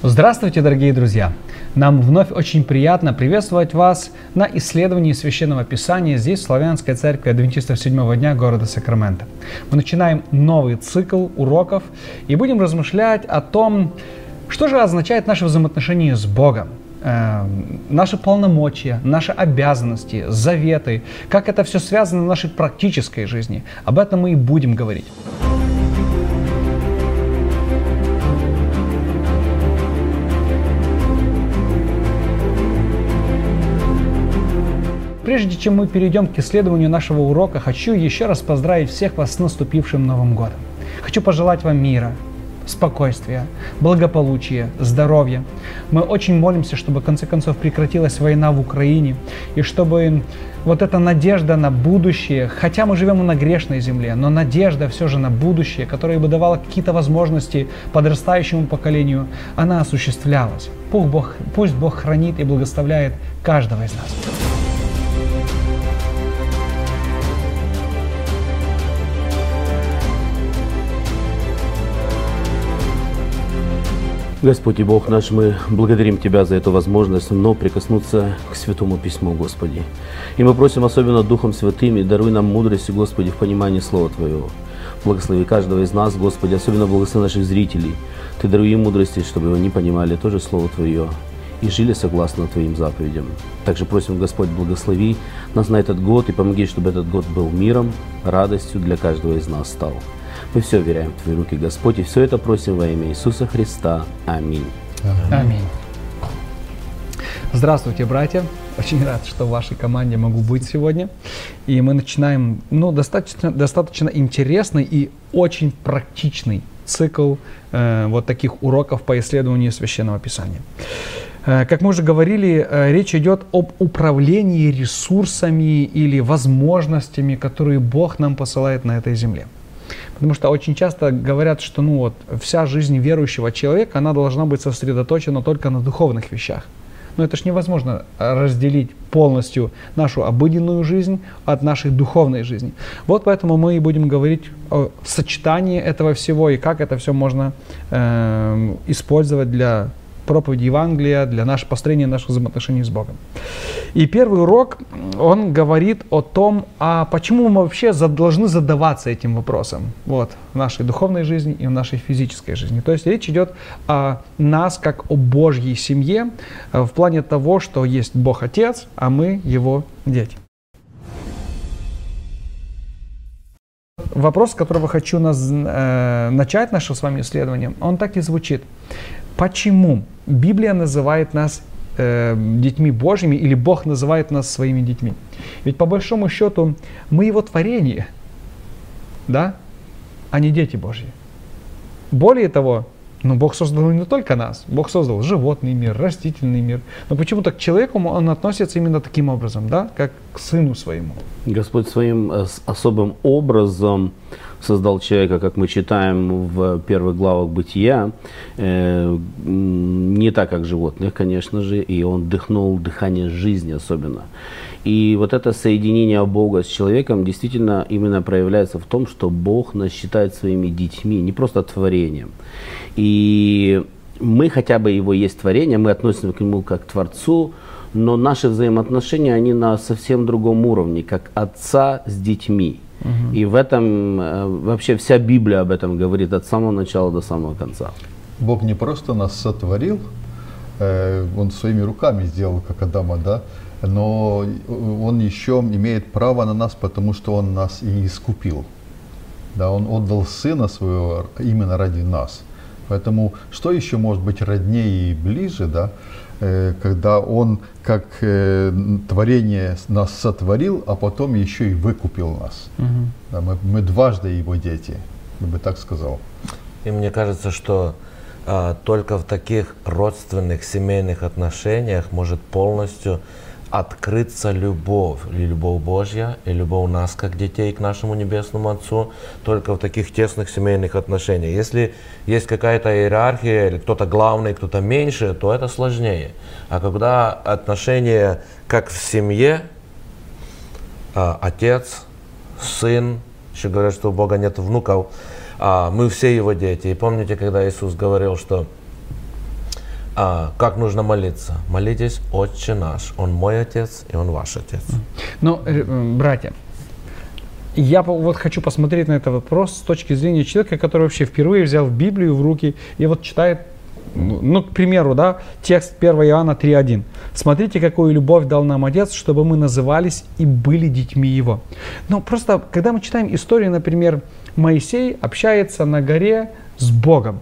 Здравствуйте, дорогие друзья! Нам вновь очень приятно приветствовать вас на исследовании Священного Писания здесь, в Славянской Церкви Адвентистов седьмого дня города Сакраменто. Мы начинаем новый цикл уроков и будем размышлять о том, что же означает наше взаимоотношение с Богом, э, наши полномочия, наши обязанности, заветы, как это все связано в нашей практической жизни. Об этом мы и будем говорить. Прежде чем мы перейдем к исследованию нашего урока, хочу еще раз поздравить всех вас с наступившим Новым Годом. Хочу пожелать вам мира, спокойствия, благополучия, здоровья. Мы очень молимся, чтобы в конце концов прекратилась война в Украине, и чтобы вот эта надежда на будущее, хотя мы живем на грешной земле, но надежда все же на будущее, которая бы давала какие-то возможности подрастающему поколению, она осуществлялась. Пусть Бог, пусть Бог хранит и благословляет каждого из нас. Господь и Бог наш, мы благодарим Тебя за эту возможность но прикоснуться к Святому Письму, Господи. И мы просим особенно Духом Святым, и даруй нам мудрость, Господи, в понимании Слова Твоего. Благослови каждого из нас, Господи, особенно благослови наших зрителей. Ты даруй им мудрости, чтобы они понимали тоже Слово Твое и жили согласно Твоим заповедям. Также просим, Господь, благослови нас на этот год и помоги, чтобы этот год был миром, радостью для каждого из нас стал. Мы все веряем в Твои руки, Господь, и все это просим во имя Иисуса Христа. Аминь. Аминь. Здравствуйте, братья. Очень рад, что в вашей команде могу быть сегодня. И мы начинаем ну, достаточно, достаточно интересный и очень практичный цикл э, вот таких уроков по исследованию Священного Писания. Э, как мы уже говорили, э, речь идет об управлении ресурсами или возможностями, которые Бог нам посылает на этой земле. Потому что очень часто говорят, что ну вот, вся жизнь верующего человека, она должна быть сосредоточена только на духовных вещах. Но это ж невозможно разделить полностью нашу обыденную жизнь от нашей духовной жизни. Вот поэтому мы и будем говорить о сочетании этого всего и как это все можно э, использовать для проповеди Евангелия, для нашего построения наших взаимоотношений с Богом. И первый урок, он говорит о том, а почему мы вообще должны задаваться этим вопросом вот, в нашей духовной жизни и в нашей физической жизни. То есть речь идет о нас как о Божьей семье э, в плане того, что есть Бог Отец, а мы Его дети. Вопрос, с которого хочу нас, э, начать наше с вами исследование, он так и звучит. Почему Библия называет нас э, детьми Божьими или Бог называет нас своими детьми? Ведь по большому счету мы Его творение, да, а не дети Божьи. Более того, ну, Бог создал не только нас, Бог создал животный мир, растительный мир. Но почему-то к человеку он относится именно таким образом, да, как к сыну своему. Господь своим э, особым образом создал человека, как мы читаем в первых главах Бытия, э, не так, как животных, конечно же, и он вдохнул дыхание жизни особенно. И вот это соединение Бога с человеком действительно именно проявляется в том, что Бог нас считает своими детьми, не просто творением. И мы хотя бы его есть творение, мы относимся к нему как к Творцу, но наши взаимоотношения, они на совсем другом уровне, как отца с детьми. Угу. И в этом э, вообще вся Библия об этом говорит от самого начала до самого конца. Бог не просто нас сотворил, э, Он своими руками сделал, как Адама, да, но Он еще имеет право на нас, потому что Он нас и искупил. Да, Он отдал Сына Своего именно ради нас. Поэтому что еще может быть роднее и ближе, да, когда Он как э, творение нас сотворил, а потом еще и выкупил нас. Угу. Да, мы, мы дважды Его дети, я бы так сказал. И мне кажется, что а, только в таких родственных семейных отношениях может полностью открыться любовь, и любовь Божья, и любовь нас, как детей, к нашему Небесному Отцу, только в таких тесных семейных отношениях. Если есть какая-то иерархия, или кто-то главный, кто-то меньше, то это сложнее. А когда отношения как в семье, а, отец, сын, еще говорят, что у Бога нет внуков, а мы все его дети. И помните, когда Иисус говорил, что а, как нужно молиться. Молитесь, Отче наш. Он мой Отец, и Он ваш Отец. Но, э, э, братья, я вот хочу посмотреть на этот вопрос с точки зрения человека, который вообще впервые взял Библию в руки и вот читает, ну, ну, к примеру, да, текст 1 Иоанна 3.1. «Смотрите, какую любовь дал нам Отец, чтобы мы назывались и были детьми Его». Но просто, когда мы читаем историю, например, Моисей общается на горе с Богом.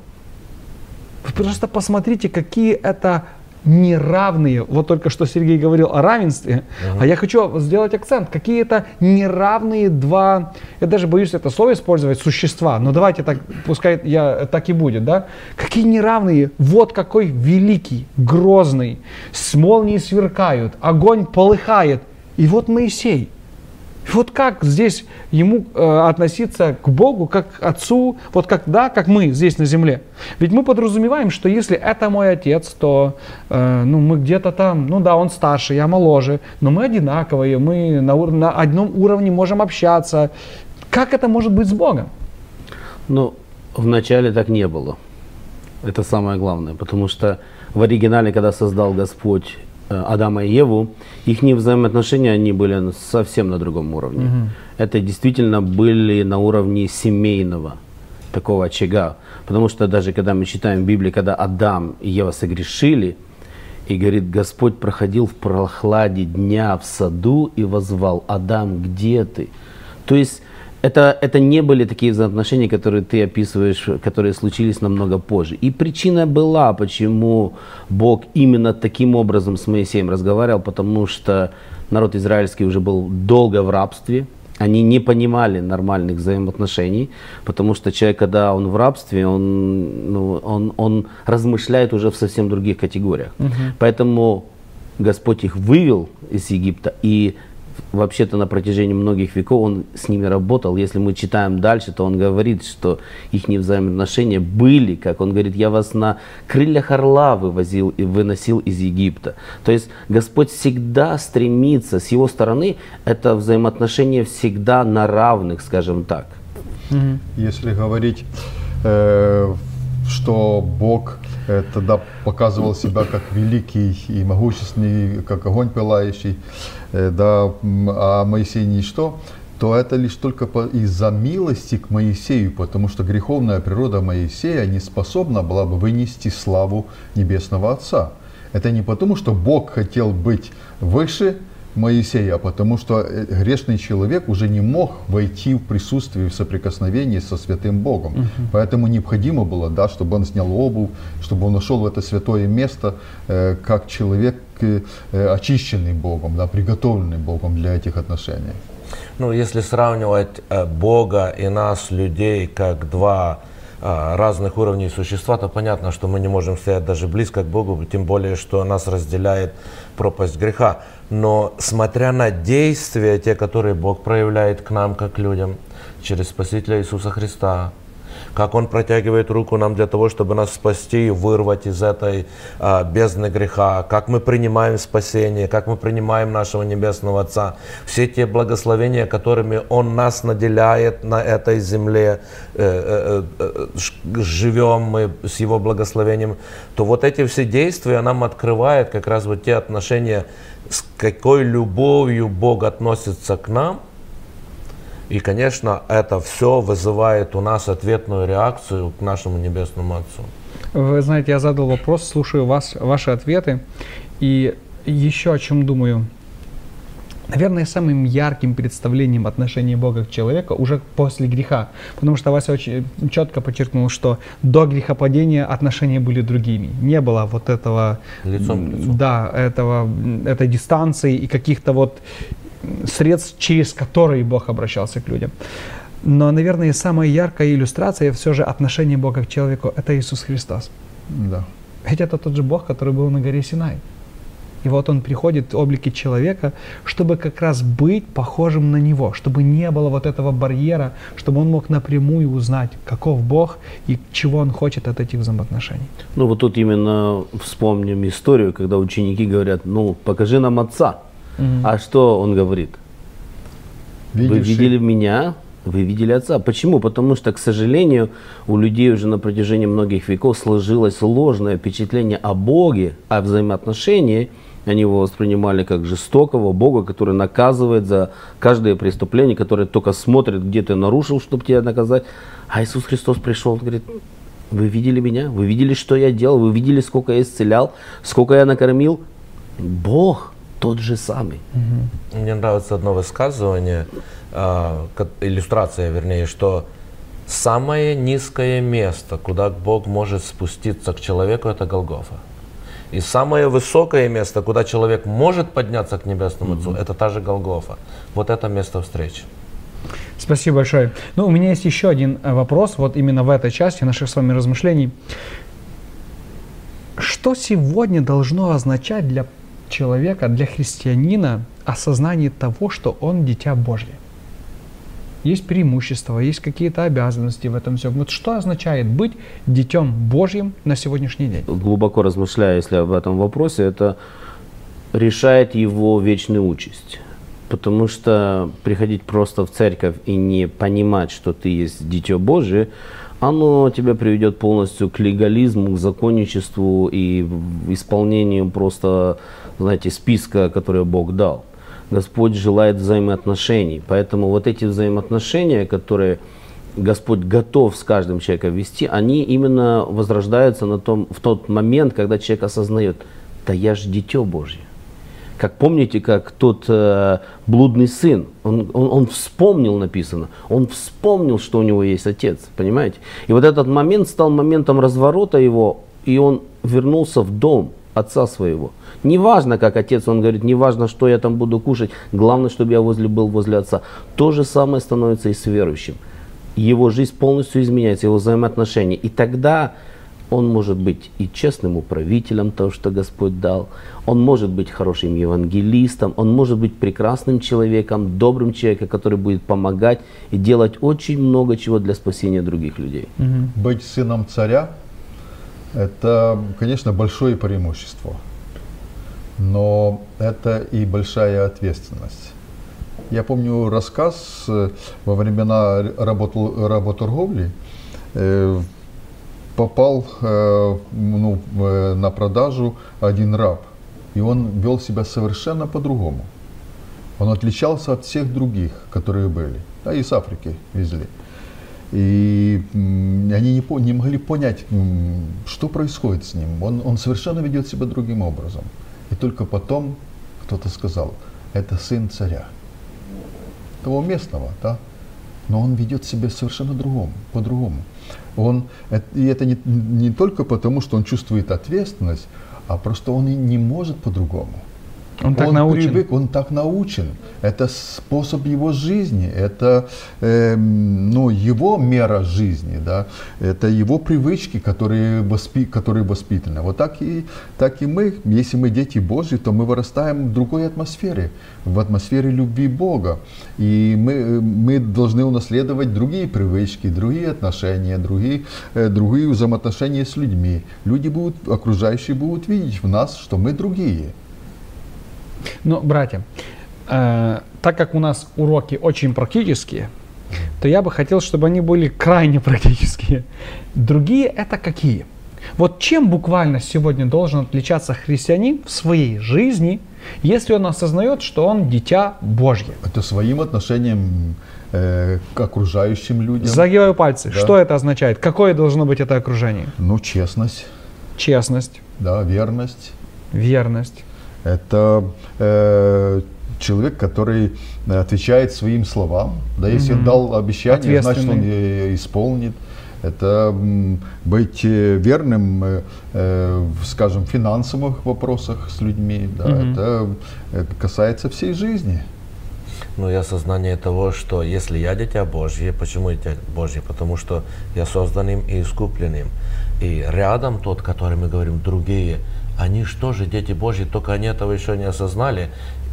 Просто посмотрите, какие это неравные, вот только что Сергей говорил о равенстве, а я хочу сделать акцент, какие это неравные два, я даже боюсь это слово использовать, существа, но давайте так, пускай я, так и будет, да, какие неравные, вот какой великий, грозный, с молнии сверкают, огонь полыхает, и вот Моисей, и Вот как здесь ему э, относиться к Богу, как к Отцу, вот как, да, как мы здесь на земле. Ведь мы подразумеваем, что если это мой отец, то э, ну, мы где-то там, ну да, он старше, я моложе, но мы одинаковые, мы на, на одном уровне можем общаться. Как это может быть с Богом? Ну, вначале так не было. Это самое главное, потому что в оригинале, когда создал Господь Адама и Еву, их взаимоотношения, они были совсем на другом уровне. Это действительно были на уровне семейного такого очага. Потому что даже когда мы читаем Библии, когда Адам и Ева согрешили, и говорит, Господь проходил в прохладе дня в саду и возвал, Адам, где ты? То есть это, это не были такие взаимоотношения, которые ты описываешь, которые случились намного позже. И причина была, почему Бог именно таким образом с Моисеем разговаривал, потому что народ израильский уже был долго в рабстве, они не понимали нормальных взаимоотношений, потому что человек, когда он в рабстве, он, ну, он, он размышляет уже в совсем других категориях. Поэтому Господь их вывел из Египта, и вообще-то на протяжении многих веков он с ними работал. Если мы читаем дальше, то он говорит, что их взаимоотношения были, как он говорит, я вас на крыльях орла вывозил и выносил из Египта. То есть Господь всегда стремится, с его стороны, это взаимоотношения всегда на равных, скажем так. Если говорить, э, что Бог тогда показывал себя как великий и могущественный, как огонь пылающий, э, да, а Моисей ничто, то это лишь только из-за милости к Моисею, потому что греховная природа Моисея не способна была бы вынести славу Небесного Отца. Это не потому, что Бог хотел быть выше Моисея, потому что э, грешный человек уже не мог войти в присутствие, в соприкосновение со святым Богом. Поэтому необходимо было, да, чтобы он снял обувь, чтобы он нашел в это святое место, э, как человек, э, э, очищенный Богом, да, приготовленный Богом для этих отношений. Ну, если сравнивать э, Бога и нас, людей, как два разных уровней существа, то понятно, что мы не можем стоять даже близко к Богу, тем более, что нас разделяет пропасть греха. Но смотря на действия, те, которые Бог проявляет к нам, как людям, через Спасителя Иисуса Христа, как Он протягивает руку нам для того, чтобы нас спасти и вырвать из этой а, бездны греха, как мы принимаем спасение, как мы принимаем нашего Небесного Отца, все те благословения, которыми Он нас наделяет на этой земле, э, э, э, живем мы с Его благословением, то вот эти все действия нам открывает как раз вот те отношения, с какой любовью Бог относится к нам, и, конечно, это все вызывает у нас ответную реакцию к нашему Небесному Отцу. Вы знаете, я задал вопрос, слушаю вас, ваши ответы, и еще о чем думаю. Наверное, самым ярким представлением отношения Бога к человеку уже после греха. Потому что Вася очень четко подчеркнул, что до грехопадения отношения были другими. Не было вот этого... Лицом к лицу. Да, этого, этой дистанции и каких-то вот средств, через которые Бог обращался к людям. Но, наверное, самая яркая иллюстрация все же отношения Бога к человеку – это Иисус Христос. Да. Ведь это тот же Бог, который был на горе Синай. И вот он приходит в облике человека, чтобы как раз быть похожим на него, чтобы не было вот этого барьера, чтобы он мог напрямую узнать, каков Бог и чего он хочет от этих взаимоотношений. Ну вот тут именно вспомним историю, когда ученики говорят, ну покажи нам отца. А что он говорит? Вы Видевший- видели меня, вы видели Отца. Почему? Потому что, к сожалению, у людей уже на протяжении многих веков сложилось ложное впечатление о Боге, о взаимоотношении. Они его воспринимали как жестокого Бога, который наказывает за каждое преступление, который только смотрит, где ты нарушил, чтобы тебя наказать. А Иисус Христос пришел, говорит, вы видели меня, вы видели, что я делал, вы видели, сколько я исцелял, сколько я накормил. Бог тот же самый. Мне нравится одно высказывание, а, иллюстрация, вернее, что самое низкое место, куда Бог может спуститься к человеку, это Голгофа. И самое высокое место, куда человек может подняться к Небесному Отцу, это та же Голгофа. Вот это место встречи. Спасибо большое. Ну, у меня есть еще один э, вопрос, вот именно в этой части наших с вами размышлений. Что сегодня должно означать для человека, для христианина осознание того, что он дитя Божье? Есть преимущества, есть какие-то обязанности в этом всем. Вот что означает быть детем Божьим на сегодняшний день? глубоко размышляя, если об этом вопросе, это решает его вечную участь. Потому что приходить просто в церковь и не понимать, что ты есть Дитё Божие, оно тебя приведет полностью к легализму, к законничеству и исполнению просто, знаете, списка, который Бог дал. Господь желает взаимоотношений. Поэтому вот эти взаимоотношения, которые Господь готов с каждым человеком вести, они именно возрождаются на том, в тот момент, когда человек осознает, да я же дитё Божье. Как помните, как тот э, блудный сын, он, он, он вспомнил, написано, он вспомнил, что у него есть отец, понимаете? И вот этот момент стал моментом разворота его, и он вернулся в дом отца своего. Неважно, как отец, он говорит, неважно, что я там буду кушать, главное, чтобы я возле, был возле отца. То же самое становится и с верующим. Его жизнь полностью изменяется, его взаимоотношения. И тогда он может быть и честным управителем того, что Господь дал. Он может быть хорошим евангелистом. Он может быть прекрасным человеком, добрым человеком, который будет помогать и делать очень много чего для спасения других людей. Быть сыном царя – это, конечно, большое преимущество, но это и большая ответственность. Я помню рассказ э, во времена работ- работорговли, э, попал э, ну, на продажу один раб, и он вел себя совершенно по-другому. Он отличался от всех других, которые были. Да, из Африки везли. И они не, не могли понять, что происходит с ним. Он, он совершенно ведет себя другим образом. И только потом кто-то сказал, это сын царя. Того местного, да? Но он ведет себя совершенно другому, по-другому. Он, э- и это не, не только потому, что он чувствует ответственность, а просто он и не может по-другому. Он так научен. привык, он так научен. Это способ его жизни, это эм, ну, его мера жизни, да? это его привычки, которые, воспи, которые воспитаны. Вот так и, так и мы, если мы дети Божьи, то мы вырастаем в другой атмосфере, в атмосфере любви Бога. И мы, э, мы должны унаследовать другие привычки, другие отношения, другие, э, другие взаимоотношения с людьми. Люди будут, окружающие будут видеть в нас, что мы другие. Но, братья, э, так как у нас уроки очень практические, то я бы хотел, чтобы они были крайне практические. Другие это какие? Вот чем буквально сегодня должен отличаться христианин в своей жизни, если он осознает, что он дитя Божье? Это своим отношением э, к окружающим людям. Загибаю пальцы. Да. Что это означает? Какое должно быть это окружение? Ну, честность, Честность, да, верность. верность. Это э, человек, который отвечает своим словам. Да, если он дал обещание, значит он исполнит. Это быть э, верным, э, э, в, скажем, в финансовых вопросах с людьми. Да, Мгм. это, это касается всей жизни. Ну и осознание того, что если я дитя Божье, почему дитя Божье? Потому что я создан им и искуплен им. И рядом тот, который мы говорим, другие, они что же дети Божьи, только они этого еще не осознали.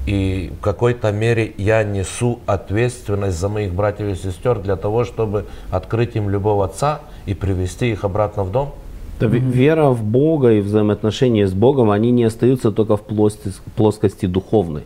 И в какой-то мере я несу ответственность за моих братьев и сестер для того, чтобы открыть им любовь Отца и привести их обратно в дом. Да, ве- Вера в Бога и взаимоотношения с Богом, они не остаются только в плоскости, плоскости духовной.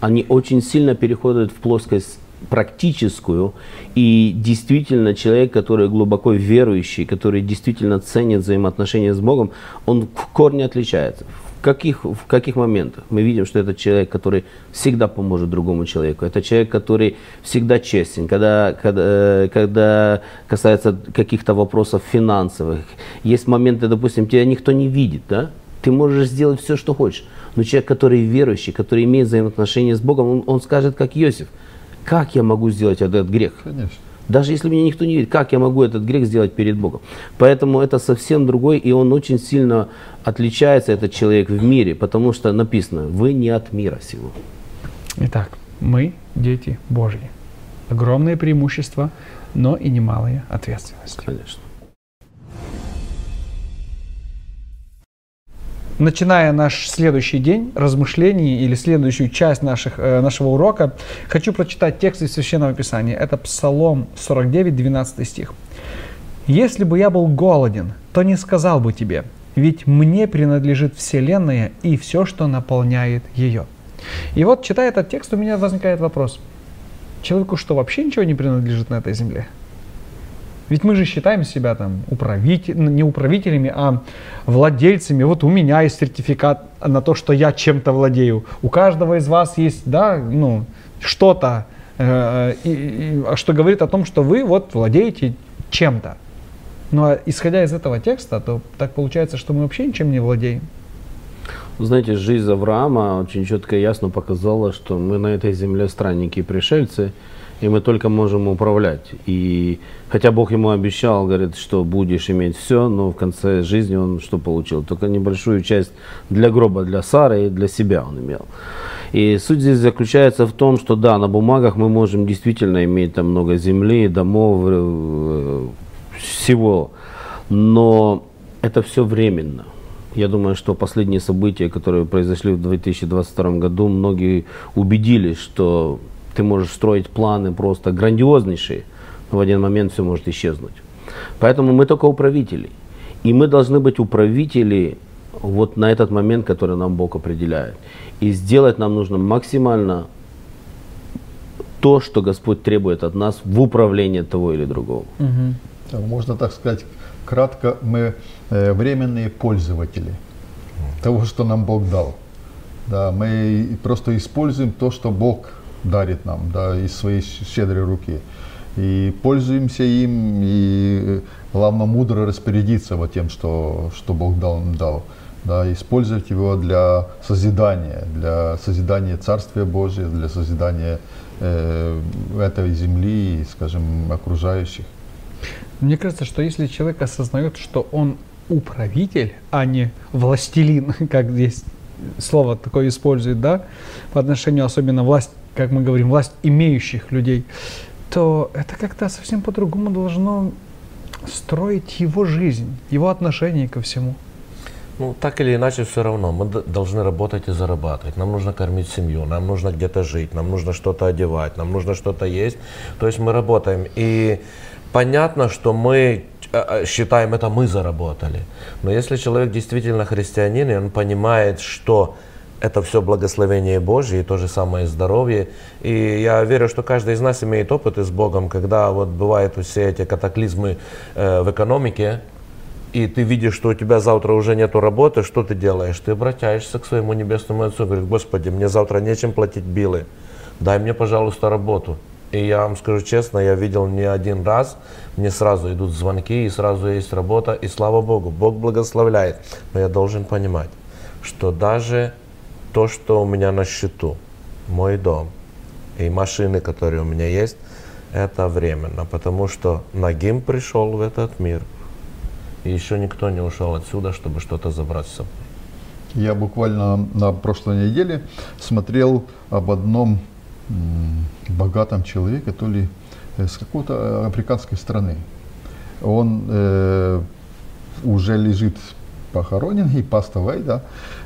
Они очень сильно переходят в плоскость практическую, и действительно человек, который глубоко верующий, который действительно ценит взаимоотношения с Богом, он в корне отличается. В каких, в каких моментах? Мы видим, что это человек, который всегда поможет другому человеку. Это человек, который всегда честен, когда, когда, когда касается каких-то вопросов финансовых. Есть моменты, допустим, тебя никто не видит, да? Ты можешь сделать все, что хочешь. Но человек, который верующий, который имеет взаимоотношения с Богом, он, он скажет, как Иосиф, как я могу сделать этот грех? Конечно. Даже если меня никто не видит, как я могу этот грех сделать перед Богом? Поэтому это совсем другой, и он очень сильно отличается, этот человек в мире, потому что написано, вы не от мира сего. Итак, мы дети Божьи. Огромные преимущества, но и немалые ответственности. Конечно. Начиная наш следующий день размышлений или следующую часть наших, э, нашего урока, хочу прочитать текст из Священного Писания. Это Псалом 49, 12 стих. «Если бы я был голоден, то не сказал бы тебе, ведь мне принадлежит Вселенная и все, что наполняет ее». И вот, читая этот текст, у меня возникает вопрос. Человеку что, вообще ничего не принадлежит на этой земле? Ведь мы же считаем себя там управитель, не управителями, а владельцами. Вот у меня есть сертификат на то, что я чем-то владею. У каждого из вас есть, да, ну, что-то, э, и, и, что говорит о том, что вы вот владеете чем-то. Но а исходя из этого текста, то так получается, что мы вообще ничем не владеем. Знаете, жизнь Авраама очень четко и ясно показала, что мы на этой земле странники и пришельцы, и мы только можем управлять. И хотя Бог ему обещал, говорит, что будешь иметь все, но в конце жизни он что получил? Только небольшую часть для гроба, для Сары и для себя он имел. И суть здесь заключается в том, что да, на бумагах мы можем действительно иметь там много земли, домов, э, всего, но это все временно. Я думаю, что последние события, которые произошли в 2022 году, многие убедились, что ты можешь строить планы просто грандиознейшие, но в один момент все может исчезнуть. Поэтому мы только управители. И мы должны быть управители вот на этот момент, который нам Бог определяет. И сделать нам нужно максимально то, что Господь требует от нас в управлении того или другого. Так, Можно так сказать, кратко, мы э, временные пользователи того, что нам Бог дал. Да, мы просто используем то, что Бог дарит нам, да, из своей щедрой руки. И пользуемся им, и главное мудро распорядиться вот тем, что, что Бог дал, дал. Да, использовать его для созидания, для созидания Царствия Божия, для созидания э, этой земли и, скажем, окружающих. Мне кажется, что если человек осознает, что он управитель, а не властелин, как здесь слово такое использует, да, по отношению особенно власть, как мы говорим, власть имеющих людей, то это как-то совсем по-другому должно строить его жизнь, его отношение ко всему. Ну, так или иначе, все равно мы должны работать и зарабатывать. Нам нужно кормить семью, нам нужно где-то жить, нам нужно что-то одевать, нам нужно что-то есть. То есть мы работаем. И понятно, что мы э, э, считаем это мы заработали. Но если человек действительно христианин, и он понимает, что это все благословение Божье, и то же самое здоровье. И я верю, что каждый из нас имеет опыт с Богом, когда вот бывают все эти катаклизмы э, в экономике, и ты видишь, что у тебя завтра уже нету работы, что ты делаешь? Ты обращаешься к своему небесному Отцу, говоришь, Господи, мне завтра нечем платить билы, дай мне, пожалуйста, работу. И я вам скажу честно, я видел не один раз, мне сразу идут звонки, и сразу есть работа, и слава Богу, Бог благословляет. Но я должен понимать, что даже то, что у меня на счету, мой дом и машины, которые у меня есть, это временно, потому что Нагим пришел в этот мир, и еще никто не ушел отсюда, чтобы что-то забрать с собой. Я буквально на прошлой неделе смотрел об одном богатом человеке, то ли э, с какой-то африканской страны. Он э, уже лежит похоронен и пастовый, да,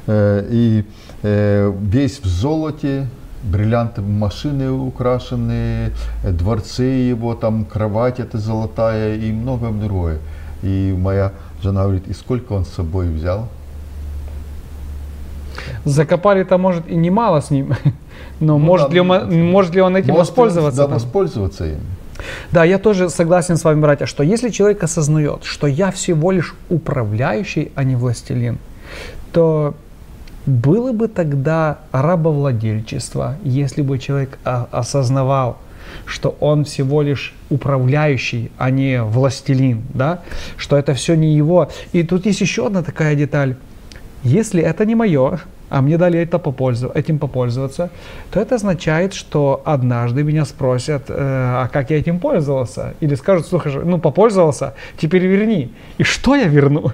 э, и э, весь в золоте, бриллианты машины украшены, дворцы его, там кровать эта золотая и многое другое. И моя жена говорит, и сколько он с собой взял? Закопали-то, может, и немало с ним, Но Ну может, да, ли он, ну, может ли он этим Может воспользоваться? Да, там? воспользоваться им. Да, я тоже согласен с вами, братья, что если человек осознает, что я всего лишь управляющий, а не властелин, то было бы тогда рабовладельчество, если бы человек а, осознавал, что он всего лишь управляющий, а не властелин, да, что это все не его. И тут есть еще одна такая деталь. Если это не мое, а мне дали это попользов- этим попользоваться, то это означает, что однажды меня спросят, э, а как я этим пользовался? Или скажут, слушай, ну попользовался, теперь верни. И что я верну?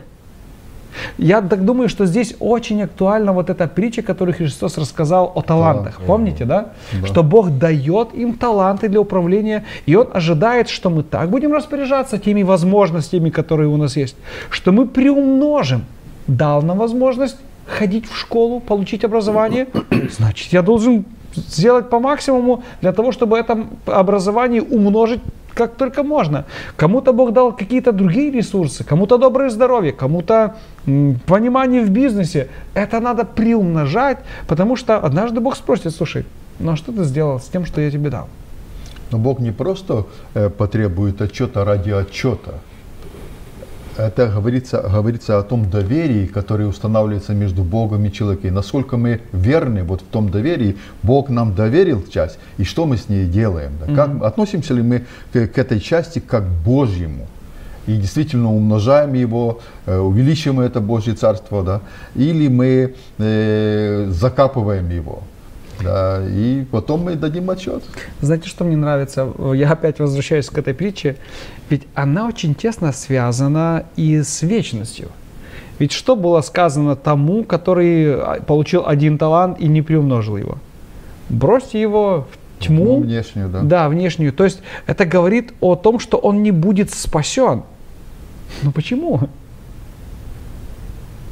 Я так думаю, что здесь очень актуальна вот эта притча, которую Христос рассказал о талантах. Да. Помните, да? Да. Что Бог дает им таланты для управления, и Он ожидает, что мы так будем распоряжаться теми возможностями, которые у нас есть, что мы приумножим. Дал нам возможность ходить в школу, получить образование, значит, я должен сделать по максимуму для того, чтобы это образование умножить как только можно. Кому-то Бог дал какие-то другие ресурсы, кому-то доброе здоровье, кому-то понимание в бизнесе. Это надо приумножать, потому что однажды Бог спросит, слушай, ну а что ты сделал с тем, что я тебе дал? Но Бог не просто э, потребует отчета ради отчета. Это говорится, говорится о том доверии, которое устанавливается между Богом и человеком. Насколько мы верны вот в том доверии, Бог нам доверил часть, и что мы с ней делаем. Да? Как, относимся ли мы к, к этой части как к Божьему? И действительно умножаем его, э, увеличиваем это Божье Царство, да? или мы э, закапываем его. Да, и потом мы дадим отчет. Знаете, что мне нравится? Я опять возвращаюсь к этой притче. Ведь она очень тесно связана и с вечностью. Ведь что было сказано тому, который а, получил один талант и не приумножил его? Бросьте его в тьму, Ну, внешнюю, да. Да, внешнюю. То есть это говорит о том, что он не будет спасен. Ну почему?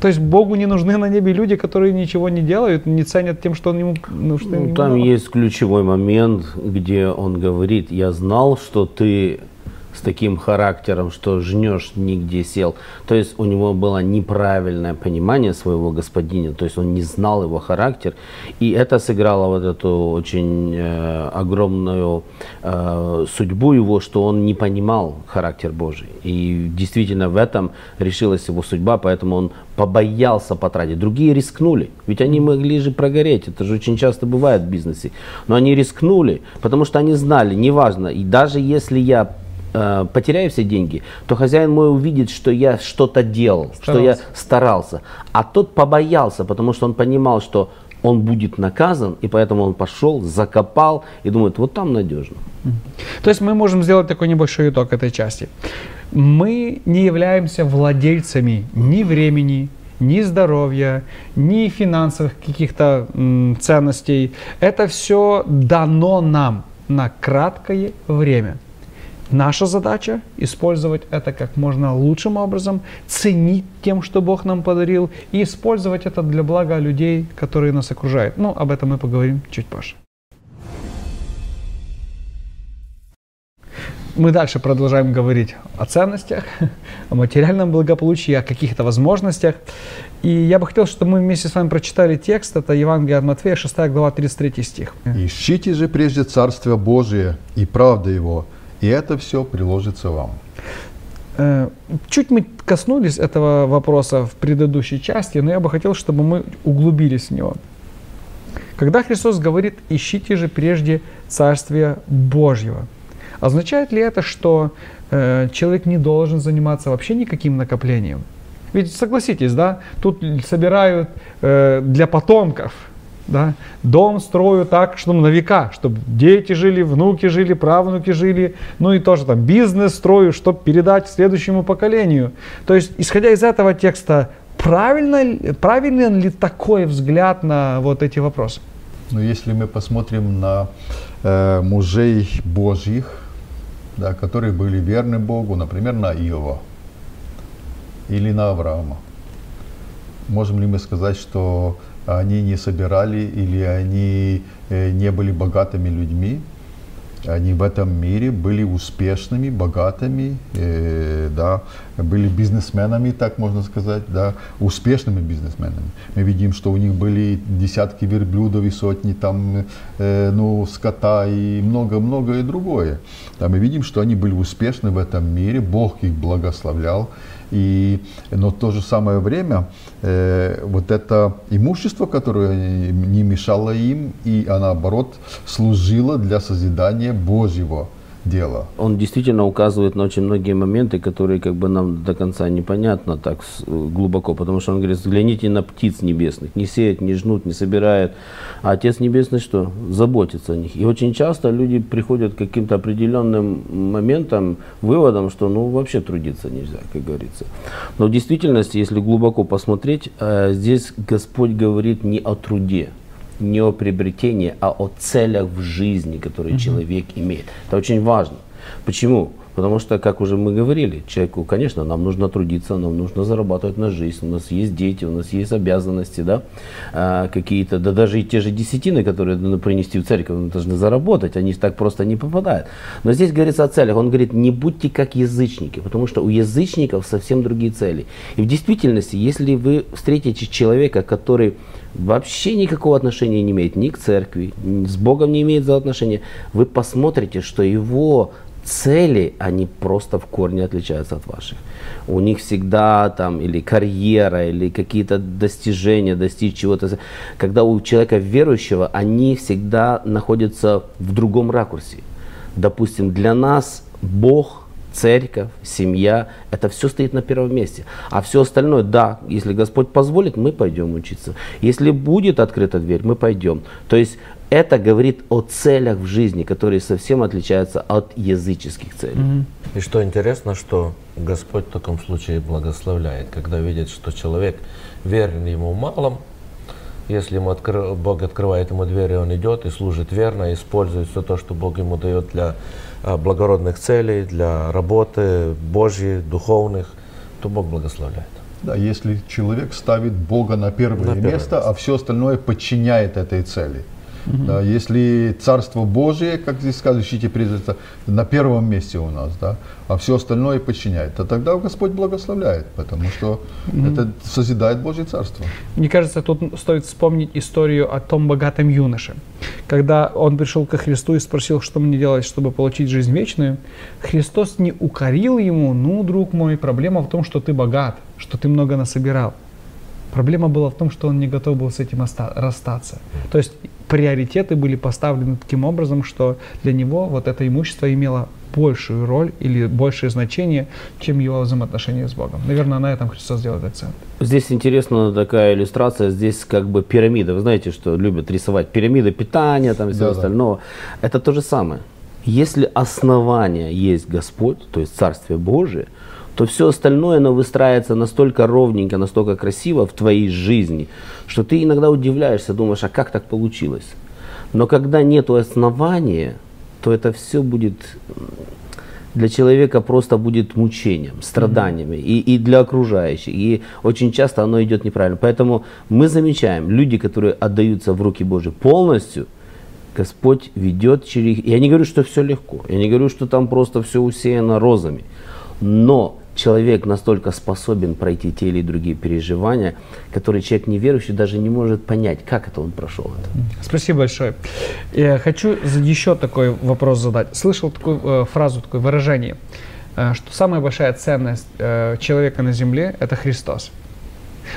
То есть Богу не нужны на небе люди, которые ничего не делают, не ценят тем, что он ему, ну, что Ну, ему там дано. есть ключевой момент, где он говорит, я знал, что ты с таким характером, что жнешь нигде сел. То есть у него было неправильное понимание своего господина, то есть он не знал его характер. И это сыграло вот эту очень э, огромную э, судьбу его, что он не понимал характер Божий. И действительно в этом решилась его судьба, поэтому он побоялся потратить. Другие рискнули, ведь они могли же прогореть, это же очень часто бывает в бизнесе. Но они рискнули, потому что они знали, неважно, и даже если я э, потеряю все деньги, то хозяин мой увидит, что я что-то делал, что я Старался. старался. А тот побоялся, потому что он понимал, что он будет наказан, и поэтому он пошел, закопал и думает, вот там надежно. То есть мы можем сделать такой небольшой итог этой части. Мы не являемся владельцами ни времени, ни здоровья, ни финансовых каких-то ценностей. Это все дано нам на краткое время. Наша задача использовать это как можно лучшим образом, ценить тем, что Бог нам подарил, и использовать это для блага людей, которые нас окружают. Ну, об этом мы поговорим чуть позже. Мы дальше продолжаем говорить о ценностях, о материальном благополучии, о каких-то возможностях. И я бы хотел, чтобы мы вместе с вами прочитали текст. Это Евангелие от Матфея, 6 глава, 33 стих. Ищите же прежде Царствие Божие и правда Его, и это все приложится вам. Э, Чуть мы коснулись этого вопроса в предыдущей части, но я бы хотел, чтобы мы углубились в него. Когда Христос говорит «ищите же прежде Царствие Божьего», означает ли это, что э, человек не должен заниматься вообще никаким накоплением? Ведь согласитесь, да, тут собирают э, для потомков, да, дом строю так, чтобы на века, чтобы дети жили, внуки жили, правнуки жили, ну и тоже там бизнес строю, чтобы передать следующему поколению. То есть, исходя из этого текста, правильно, правильный ли такой взгляд на вот эти вопросы? Но если мы посмотрим на э, мужей Божьих, да, которые были верны Богу, например, на Иова или на Авраама, можем ли мы сказать, что они не собирали или они э, не были богатыми людьми? Они в этом мире были успешными, богатыми, э, да, были бизнесменами, так можно сказать, да, успешными бизнесменами. Мы видим, что у них были десятки верблюдов и сотни там, э, ну, скота и много-много и другое. Да, мы видим, что они были успешны в этом мире, Бог их благословлял. И, но в то же самое время э, вот это имущество, которое не мешало им, и а наоборот служило для созидания Божьего дела. Он действительно указывает на очень многие моменты, которые как бы нам до конца непонятно так глубоко, потому что он говорит, взгляните на птиц небесных, не сеют, не жнут, не собирают, а Отец Небесный что? Заботится о них. И очень часто люди приходят к каким-то определенным моментам, выводам, что ну вообще трудиться нельзя, как говорится. Но в действительности, если глубоко посмотреть, э, здесь Господь говорит не о труде, не о приобретении, а о целях в жизни, которые mm-hmm. человек имеет. Это очень важно. Почему? Потому что, как уже мы говорили, человеку, конечно, нам нужно трудиться, нам нужно зарабатывать на жизнь, у нас есть дети, у нас есть обязанности, да, а, какие-то, да даже и те же десятины, которые надо принести в церковь, мы должны заработать, они так просто не попадают. Но здесь говорится о целях, он говорит, не будьте как язычники, потому что у язычников совсем другие цели. И в действительности, если вы встретите человека, который вообще никакого отношения не имеет ни к церкви, ни с Богом не имеет за отношения, вы посмотрите, что его цели, они просто в корне отличаются от ваших. У них всегда там или карьера, или какие-то достижения, достичь чего-то. Когда у человека верующего, они всегда находятся в другом ракурсе. Допустим, для нас Бог церковь, семья, это все стоит на первом месте. А все остальное, да, если Господь позволит, мы пойдем учиться. Если будет открыта дверь, мы пойдем. То есть это говорит о целях в жизни, которые совсем отличаются от языческих целей. И что интересно, что Господь в таком случае благословляет, когда видит, что человек верен ему в малом, если ему откры... Бог открывает ему двери, он идет и служит верно, использует все то, что Бог ему дает для благородных целей, для работы Божьей, духовных, то Бог благословляет. Да, если человек ставит Бога на первое, на первое место, место, а все остальное подчиняет этой цели. Угу. Да, если Царство Божие, как здесь сказано, ищите прежде на первом месте у нас, да, а все остальное подчиняет, то тогда Господь благословляет, потому что угу. это созидает Божье Царство. Мне кажется, тут стоит вспомнить историю о том богатом юноше. Когда он пришел ко Христу и спросил, что мне делать, чтобы получить жизнь вечную, Христос не укорил ему, ну, друг мой, проблема в том, что ты богат, что ты много насобирал. Проблема была в том, что он не готов был с этим расстаться. То есть приоритеты были поставлены таким образом, что для него вот это имущество имело большую роль или большее значение, чем его взаимоотношения с Богом. Наверное, на этом Христос делает акцент. Здесь интересна такая иллюстрация, здесь как бы пирамида. Вы знаете, что любят рисовать пирамиды питания там всего да, остального. Да. Это то же самое. Если основание есть Господь, то есть Царствие Божие, то все остальное, оно выстраивается настолько ровненько, настолько красиво в твоей жизни, что ты иногда удивляешься, думаешь, а как так получилось? Но когда нет основания, то это все будет для человека просто будет мучением, страданиями и, и для окружающих. И очень часто оно идет неправильно. Поэтому мы замечаем, люди, которые отдаются в руки Божьи полностью, Господь ведет через. Я не говорю, что все легко. Я не говорю, что там просто все усеяно розами. Но человек настолько способен пройти те или другие переживания, которые человек неверующий даже не может понять, как это он прошел. Это. Спасибо большое. Я хочу еще такой вопрос задать. Слышал такую э, фразу, такое выражение, э, что самая большая ценность э, человека на земле – это Христос.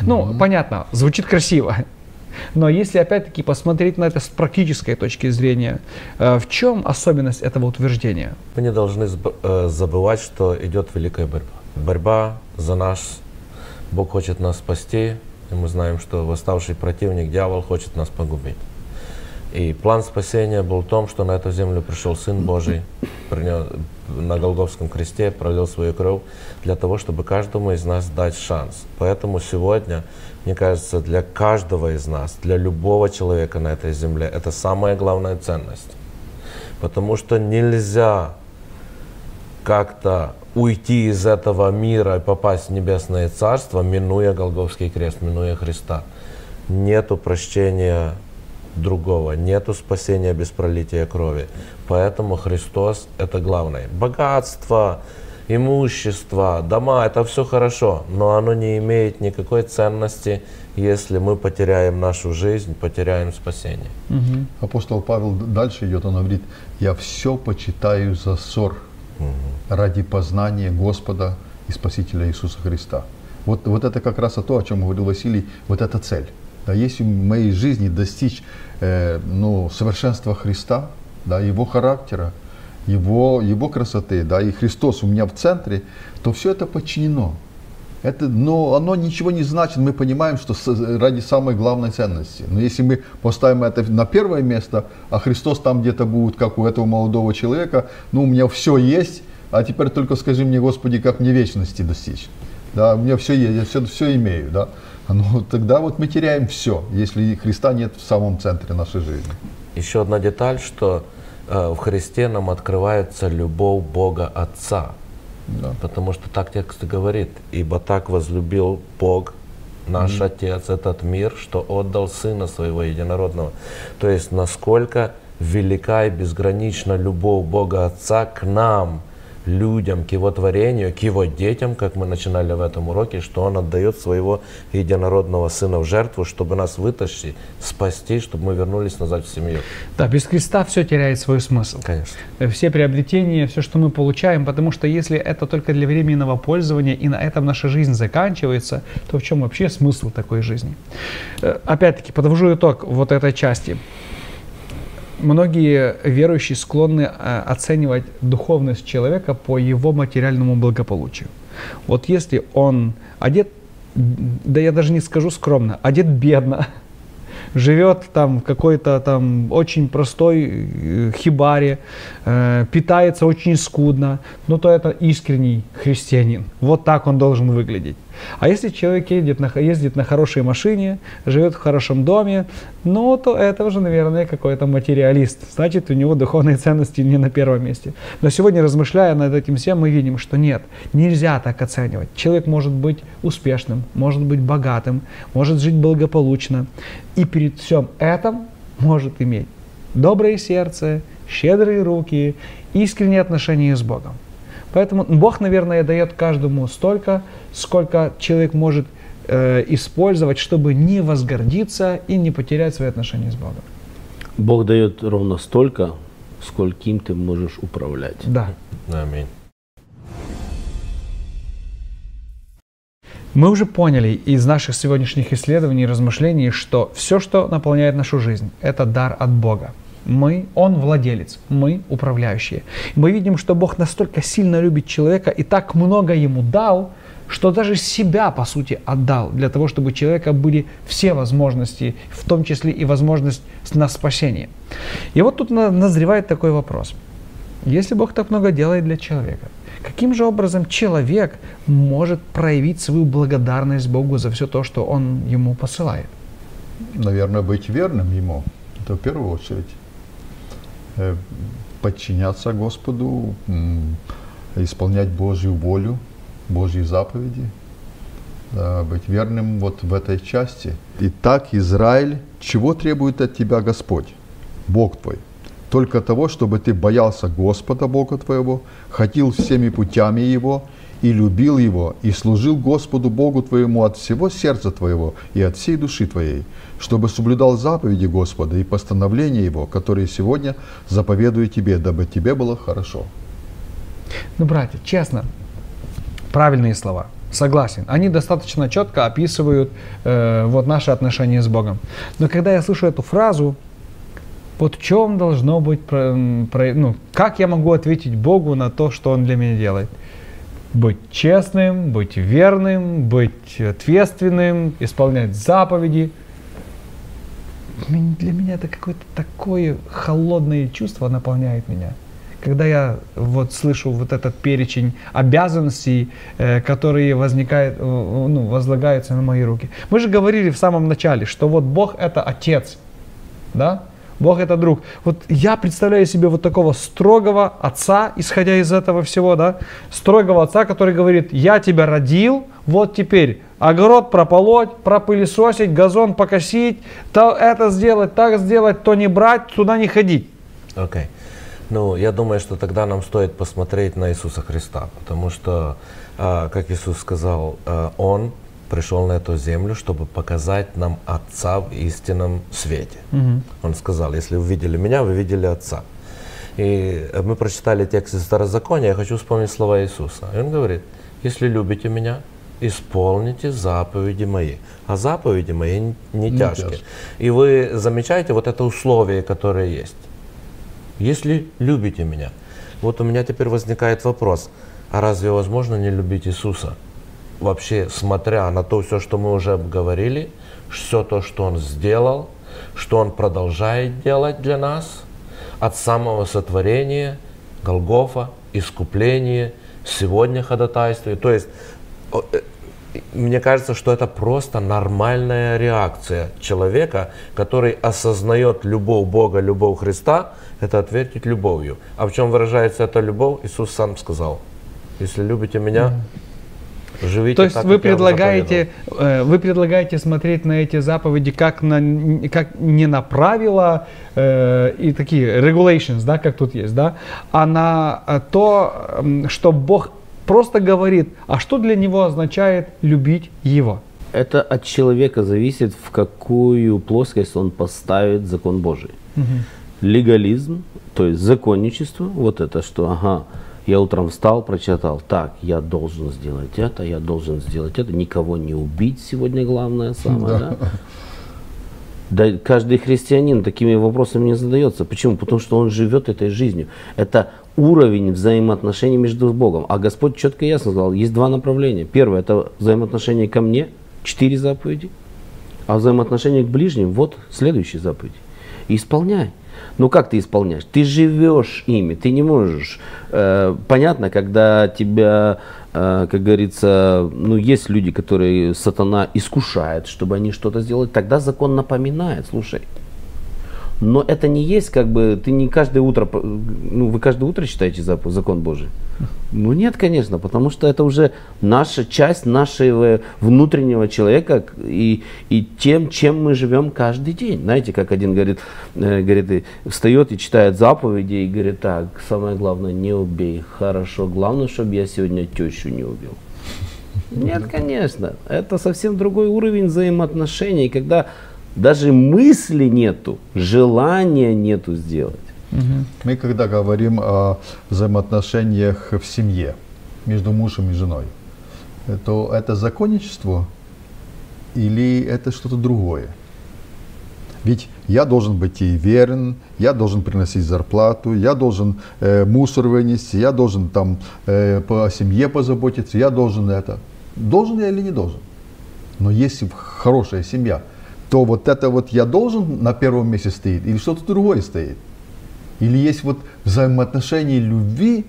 Ну, mm-hmm. понятно, звучит красиво, но если опять-таки посмотреть на это с практической точки зрения, в чем особенность этого утверждения? Мы не должны забывать, что идет великая борьба борьба за нас. Бог хочет нас спасти, и мы знаем, что восставший противник, дьявол, хочет нас погубить. И план спасения был в том, что на эту землю пришел Сын Божий, принес, на Голговском кресте пролил свою кровь для того, чтобы каждому из нас дать шанс. Поэтому сегодня, мне кажется, для каждого из нас, для любого человека на этой земле, это самая главная ценность. Потому что нельзя как-то уйти из этого мира и попасть в небесное царство, минуя Голговский крест, минуя Христа. Нету прощения другого, нету спасения без пролития крови. Поэтому Христос – это главное. Богатство, имущество, дома – это все хорошо, но оно не имеет никакой ценности, если мы потеряем нашу жизнь, потеряем спасение. Мгм. Апостол Павел дальше идет, он говорит, я все почитаю за ссор ради познания Господа и Спасителя Иисуса Христа. Вот, вот это как раз то, о чем говорил Василий, вот эта цель. Да, если в моей жизни достичь э, ну, совершенства Христа, да, Его характера, его, его красоты, да, и Христос у меня в центре, то все это подчинено. Это, но оно ничего не значит, мы понимаем, что ради самой главной ценности. Но если мы поставим это на первое место, а Христос там где-то будет, как у этого молодого человека, ну у меня все есть, а теперь только скажи мне, Господи, как мне вечности достичь. Да, у меня все есть, я все, все имею, да. Ну, тогда вот мы теряем все, если Христа нет в самом центре нашей жизни. Еще одна деталь, что э, в Христе нам открывается любовь Бога Отца. Да. Потому что так текст и говорит, ибо так возлюбил Бог, наш Отец, этот мир, что отдал Сына Своего Единородного. То есть насколько велика и безгранична любовь Бога Отца к нам, людям, к Его творению, к Его детям, как мы начинали в этом уроке, что Он отдает Своего Единородного Сына в жертву, чтобы нас вытащить, спасти, чтобы мы вернулись назад в семью. Да, без Христа все теряет свой смысл. Конечно. Э, Все приобретения, все, что мы получаем, потому что если это только для временного пользования и на этом наша жизнь заканчивается, то в чем вообще смысл такой жизни? Э, Опять-таки, подвожу итог вот этой части. Многие верующие склонны э, оценивать духовность человека по его материальному благополучию. Вот если он одет, да я даже не скажу скромно, одет бедно, живет там в какой-то там очень простой э, хибаре, э, питается очень скудно, ну то это искренний христианин. Вот так он должен выглядеть. А если человек едет на, ездит на хорошей машине, живет в хорошем доме, ну то это уже, наверное, какой-то материалист. Значит, у него духовные ценности не на первом месте. Но сегодня, размышляя над этим всем, мы видим, что нет, нельзя так оценивать. Человек может быть успешным, может быть богатым, может жить благополучно. И перед всем этим может иметь доброе сердце, щедрые руки, искренние отношения с Богом. Поэтому Бог, наверное, дает каждому столько, сколько человек может э, использовать, чтобы не возгордиться и не потерять свои отношения с Богом. Бог дает ровно столько, скольким ты можешь управлять. Да. Аминь. Мы уже поняли из наших сегодняшних исследований и размышлений, что все, что наполняет нашу жизнь, это дар от Бога. Мы, Он владелец, мы управляющие. Мы видим, что Бог настолько сильно любит человека и так много ему дал, что даже себя, по сути, отдал для того, чтобы у человека были все возможности, в том числе и возможность на спасение. И вот тут на- назревает такой вопрос. Если Бог так много делает для человека, каким же образом человек может проявить свою благодарность Богу за все то, что Он ему посылает? наверное, быть верным Ему. Это в первую очередь. Э, Подчиняться Господу, исполнять Божью волю, Божьи заповеди, быть верным вот в этой части. Итак, Израиль, чего требует от тебя Господь, Бог твой? Только того, чтобы ты боялся Господа, Бога твоего, ходил всеми путями Его и любил Его, и служил Господу Богу твоему от всего сердца твоего и от всей души твоей, чтобы соблюдал заповеди Господа и постановления Его, которые сегодня заповедую тебе, дабы тебе было хорошо. Ну, братья, честно, правильные слова. Согласен. Они достаточно четко описывают э, вот наши отношения с Богом. Но когда я слышу эту фразу, вот в чем должно быть, ну, как я могу ответить Богу на то, что Он для меня делает? Быть честным, быть верным, быть ответственным, исполнять заповеди. Для меня это какое-то такое холодное чувство наполняет меня когда я вот слышу вот этот перечень обязанностей, э, которые возникают, э, ну, возлагаются на мои руки. Мы же говорили в самом начале, что вот Бог это Отец, да? Бог это друг. Вот я представляю себе вот такого строгого отца, исходя из этого всего, да, строгого отца, который говорит, я тебя родил, вот теперь огород прополоть, пропылесосить, газон покосить, то это сделать, так сделать, то не брать, туда не ходить. Окей. Ну, я думаю, что тогда нам стоит посмотреть на Иисуса Христа, потому что, а, как Иисус сказал, а, Он пришел на эту землю, чтобы показать нам Отца в истинном свете. Он сказал, если вы видели меня, вы видели Отца. И мы прочитали текст из Старозакония, я хочу вспомнить слова Иисуса. И он говорит, если любите меня, исполните заповеди мои. А заповеди мои не Не тяжкие. тяжкие. И вы замечаете вот это условие, которое есть. Если любите меня. Вот у меня теперь возникает вопрос, а разве возможно не любить Иисуса? Вообще, смотря на то все, что мы уже обговорили, все то, что Он сделал, что Он продолжает делать для нас, от самого сотворения, Голгофа, искупление, сегодня ходатайствие. То есть э, мне кажется, что это просто нормальная реакция человека, который осознает любовь Бога, любовь Христа, это ответить любовью. А в чем выражается эта любовь? Иисус сам сказал, если любите меня, живите То есть так, вы предлагаете, э, вы предлагаете смотреть на эти заповеди как, на, как не на правила э, и такие regulations, да, как тут есть, да, а на э, то, что Бог просто говорит, а что для него означает любить Его. Это от человека зависит, в какую плоскость он поставит закон Божий. Легализм, то есть законничество, вот это, что, ага, я утром встал, прочитал, так, я должен сделать это, я должен сделать это, никого не убить сегодня главное самое, да? Да каждый христианин такими вопросами не задается. Почему? Потому что он живет этой жизнью. Это уровень взаимоотношений между Богом. А Господь четко и ясно сказал, есть два направления. Первое – это взаимоотношения ко мне, четыре заповеди. А взаимоотношения к ближним – вот следующие заповеди. И исполняй. Ну как ты исполняешь? Ты живешь ими, ты не можешь. Э, понятно, когда тебя, э, как говорится, ну есть люди, которые сатана искушает, чтобы они что-то сделали, тогда закон напоминает, слушай. Но это не есть как бы, ты не каждое утро, ну вы каждое утро читаете зап- закон Божий? Ну нет, конечно, потому что это уже наша часть нашего внутреннего человека и, и тем, чем мы живем каждый день. Знаете, как один говорит, э, говорит, встает и читает заповеди и говорит, так, самое главное, не убей, хорошо, главное, чтобы я сегодня тещу не убил. Нет, конечно. Это совсем другой уровень взаимоотношений, когда даже мысли нету, желания нету сделать. Мы когда говорим о взаимоотношениях в семье между мужем и женой, то это законничество или это что-то другое? Ведь я должен быть ей верен, я должен приносить зарплату, я должен э, мусор вынести, я должен там э, по семье позаботиться, я должен это. Должен я или не должен? Но если хорошая семья, то вот это вот я должен на первом месте стоит или что-то другое стоит? Или есть вот взаимоотношения любви,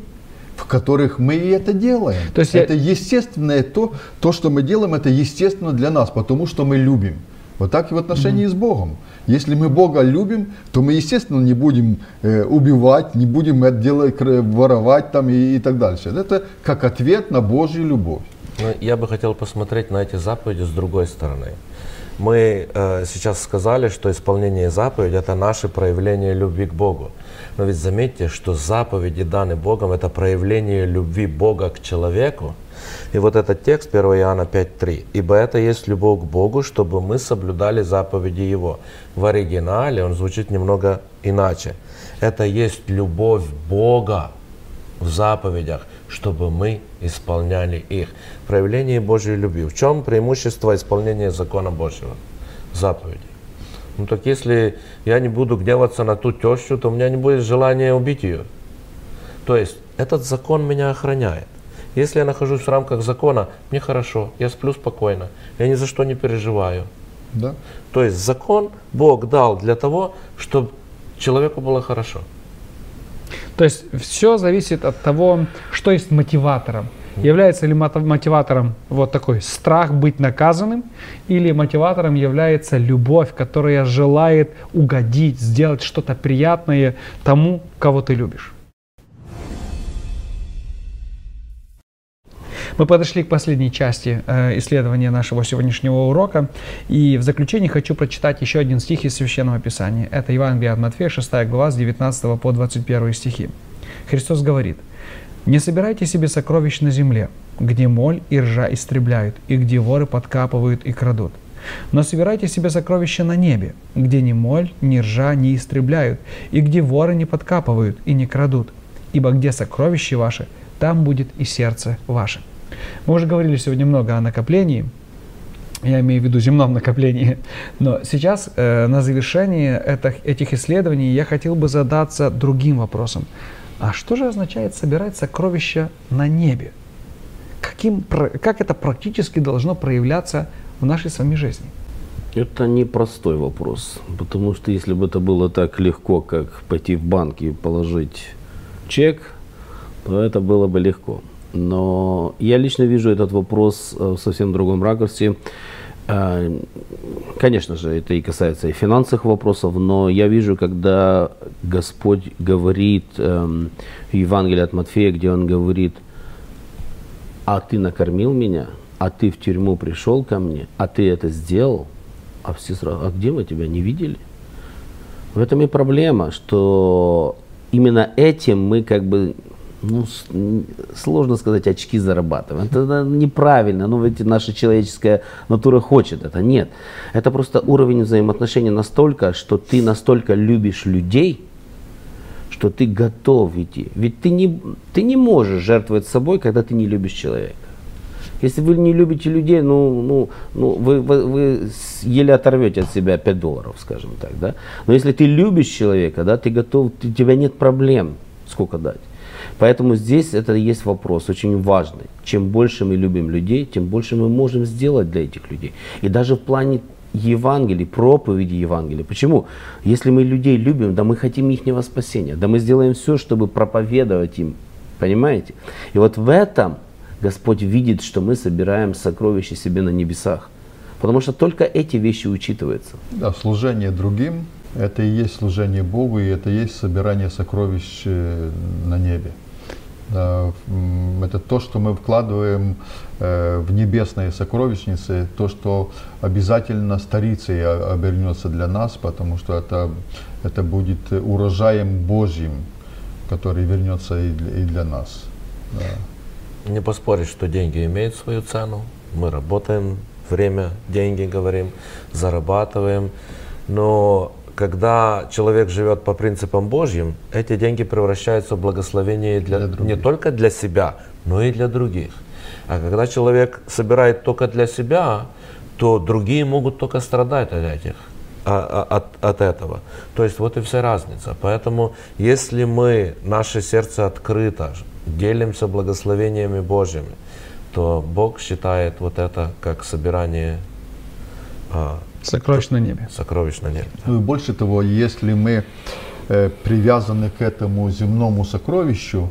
в которых мы и это делаем. То есть я- это естественное то, то, что мы делаем, это естественно для нас, потому что мы любим. Вот так и в отношении с Богом. Если мы Бога любим, то мы, естественно, не будем э, убивать, не будем это делать, воровать там и, и так дальше. Это как ответ на Божью любовь. Ну, я бы хотел посмотреть на эти заповеди с другой стороны. Мы э, сейчас сказали, что исполнение заповедей – это наше проявление любви к Богу. Но ведь заметьте, что заповеди, даны Богом, это проявление любви Бога к человеку. И вот этот текст 1 Иоанна 5.3. «Ибо это есть любовь к Богу, чтобы мы соблюдали заповеди Его». В оригинале он звучит немного иначе. Это есть любовь Бога в заповедях, чтобы мы исполняли их. Проявление Божьей любви. В чем преимущество исполнения закона Божьего? Заповеди. Ну так если я не буду гневаться на ту тещу, то у меня не будет желания убить ее. То есть этот закон меня охраняет. Если я нахожусь в рамках закона, мне хорошо, я сплю спокойно, я ни за что не переживаю. Да? То есть закон Бог дал для того, чтобы человеку было хорошо. То есть все зависит от того, что есть мотиватором. Является ли мотиватором вот такой страх быть наказанным, или мотиватором является любовь, которая желает угодить, сделать что-то приятное тому, кого ты любишь. Мы подошли к последней части э, исследования нашего сегодняшнего урока. И в заключение хочу прочитать еще один стих из Священного Писания. Это Евангелие от Матфея, 6 глава, с 19 по 21 стихи. Христос говорит, Не собирайте себе сокровищ на земле, где моль и ржа истребляют, и где воры подкапывают и крадут. Но собирайте себе сокровища на небе, где ни моль, ни ржа не истребляют, и где воры не подкапывают и не крадут. Ибо где сокровища ваши, там будет и сердце ваше. Мы уже говорили сегодня много о накоплении, я имею в виду земном накоплении. Но сейчас э, на завершении это, этих исследований я хотел бы задаться другим вопросом. А что же означает собирать сокровища на небе? Каким, как это практически должно проявляться в нашей с вами жизни? Это непростой вопрос, потому что если бы это было так легко, как пойти в банк и положить чек, то это было бы легко. Но я лично вижу этот вопрос э, в совсем другом ракурсе. Э, конечно же, это и касается и финансовых вопросов, но я вижу, когда Господь говорит эм, в Евангелии от Матфея, где Он говорит, а ты накормил меня, а ты в тюрьму пришел ко мне, а ты это сделал, а все сразу, а где мы тебя не видели? В этом и проблема, что именно этим мы как бы ну, сложно сказать, очки зарабатываем. Это неправильно, ну ведь наша человеческая натура хочет это. Нет, это просто уровень взаимоотношений настолько, что ты настолько любишь людей, что ты готов идти. Ведь ты не, ты не можешь жертвовать собой, когда ты не любишь человека. Если вы не любите людей, ну, ну, ну вы, вы, вы еле оторвете от себя 5 долларов, скажем так, да. Но если ты любишь человека, да, ты готов, у тебя нет проблем, сколько дать. Поэтому здесь это есть вопрос очень важный. Чем больше мы любим людей, тем больше мы можем сделать для этих людей. И даже в плане Евангелия, проповеди Евангелия. Почему? Если мы людей любим, да мы хотим их спасения, да мы сделаем все, чтобы проповедовать им. Понимаете? И вот в этом Господь видит, что мы собираем сокровища себе на небесах. Потому что только эти вещи учитываются. Да, служение другим – это и есть служение Богу, и это и есть собирание сокровищ э, на небе. Это то, что мы вкладываем э, в небесные сокровищницы, то, что обязательно старицей обернется для нас, потому что это, это будет урожаем Божьим, который вернется и для, и для нас. Да. Не поспоришь, что деньги имеют свою цену. Мы работаем, время, деньги говорим, зарабатываем. Но когда человек живет по принципам Божьим, эти деньги превращаются в благословение для, для не только для себя, но и для других. А когда человек собирает только для себя, то другие могут только страдать от этих а, а, от, от этого. То есть вот и вся разница. Поэтому если мы, наше сердце открыто, делимся благословениями Божьими, то Бог считает вот это как собирание Сокровищ на небе. Сокровищ на небе. Ну и больше того, если мы э, привязаны к этому земному сокровищу,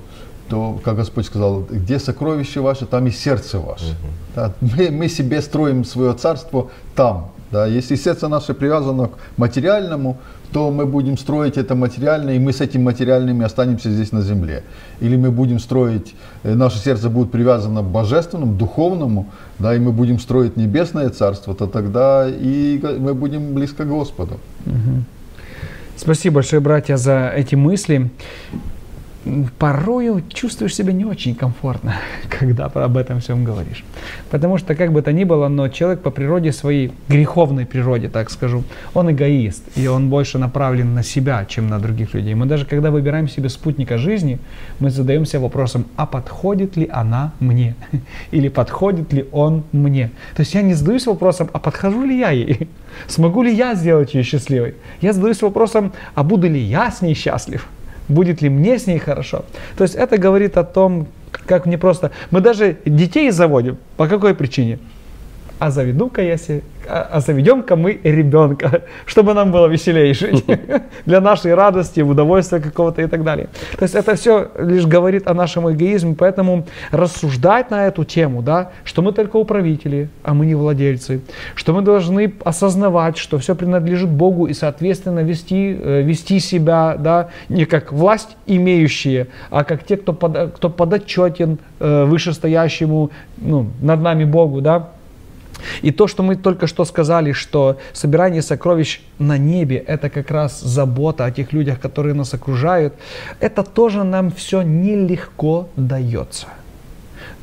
то, как Господь сказал, где сокровище ваше, там и сердце ваше. Угу. Да, мы, мы себе строим свое царство там. Да. Если сердце наше привязано к материальному, то мы будем строить это материальное, и мы с этим материальным останемся здесь на земле. Или мы будем строить, э, наше сердце будет привязано к божественному, духовному, да, и мы будем строить небесное царство, то тогда и мы будем близко к Господу. Спасибо большое, братья, за эти мысли порою чувствуешь себя не очень комфортно, когда об этом всем говоришь. Потому что, как бы то ни было, но человек по природе своей, греховной природе, так скажу, он эгоист, и он больше направлен на себя, чем на других людей. Мы даже, когда выбираем себе спутника жизни, мы задаемся вопросом, а подходит ли она мне? Или подходит ли он мне? То есть я не задаюсь вопросом, а подхожу ли я ей? Смогу ли я сделать ее счастливой? Я задаюсь вопросом, а буду ли я с ней счастлив? Будет ли мне с ней хорошо. То есть это говорит о том, как мне просто... Мы даже детей заводим. По какой причине? А заведу-ка я себе а, а заведем-ка мы ребенка, чтобы нам было веселее жить, для нашей радости, удовольствия какого-то и так далее. То есть это все лишь говорит о нашем эгоизме, поэтому рассуждать на эту тему, да, что мы только управители, а мы не владельцы, что мы должны осознавать, что все принадлежит Богу и, соответственно, вести, э, вести себя да, не как власть имеющие, а как те, кто, под, кто подотчетен э, вышестоящему ну, над нами Богу, да, И то, что мы только что сказали, что собирание сокровищ на небе – это как раз забота о тех людях, которые нас окружают, это тоже нам все нелегко дается.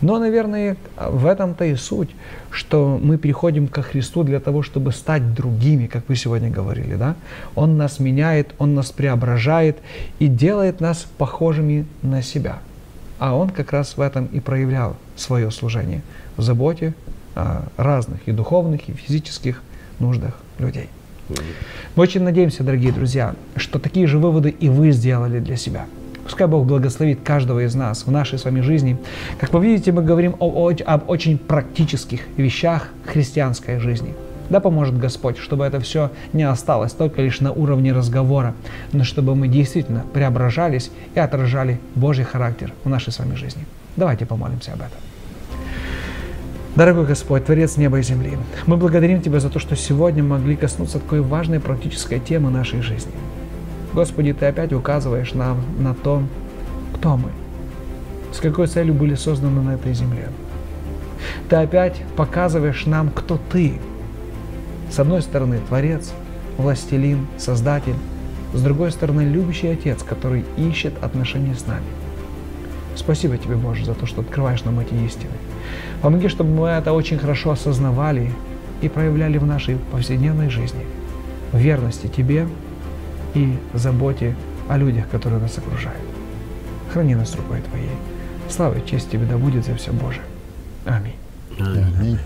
Но, наверное, в этом-то и суть, что мы приходим ко Христу для того, чтобы стать другими, как вы сегодня говорили. Да? Он нас меняет, Он нас преображает и делает нас похожими на себя. А Он как раз в этом и проявлял свое служение в заботе разных и духовных, и физических нуждах людей. Мы очень надеемся, дорогие друзья, что такие же выводы и вы сделали для себя. Пускай Бог благословит каждого из нас в нашей с вами жизни. Как вы видите, мы говорим о, о, об очень практических вещах христианской жизни. Да поможет Господь, чтобы это все не осталось только лишь на уровне разговора, но чтобы мы действительно преображались и отражали Божий характер в нашей с вами жизни. Давайте помолимся об этом. Дорогой Господь, Творец неба и земли, мы благодарим Тебя за то, что сегодня могли коснуться такой важной практической темы нашей жизни. Господи, Ты опять указываешь нам на то, кто мы, с какой целью были созданы на этой земле. Ты опять показываешь нам, кто Ты. С одной стороны, Творец, Властелин, Создатель, с другой стороны, любящий Отец, который ищет отношения с нами. Спасибо Тебе, Боже, за то, что открываешь нам эти истины. Помоги, чтобы мы это очень хорошо осознавали и проявляли в нашей повседневной жизни, в верности Тебе и заботе о людях, которые нас окружают. Храни нас рукой Твоей. Слава и честь Тебе да будет за все, Боже. Аминь.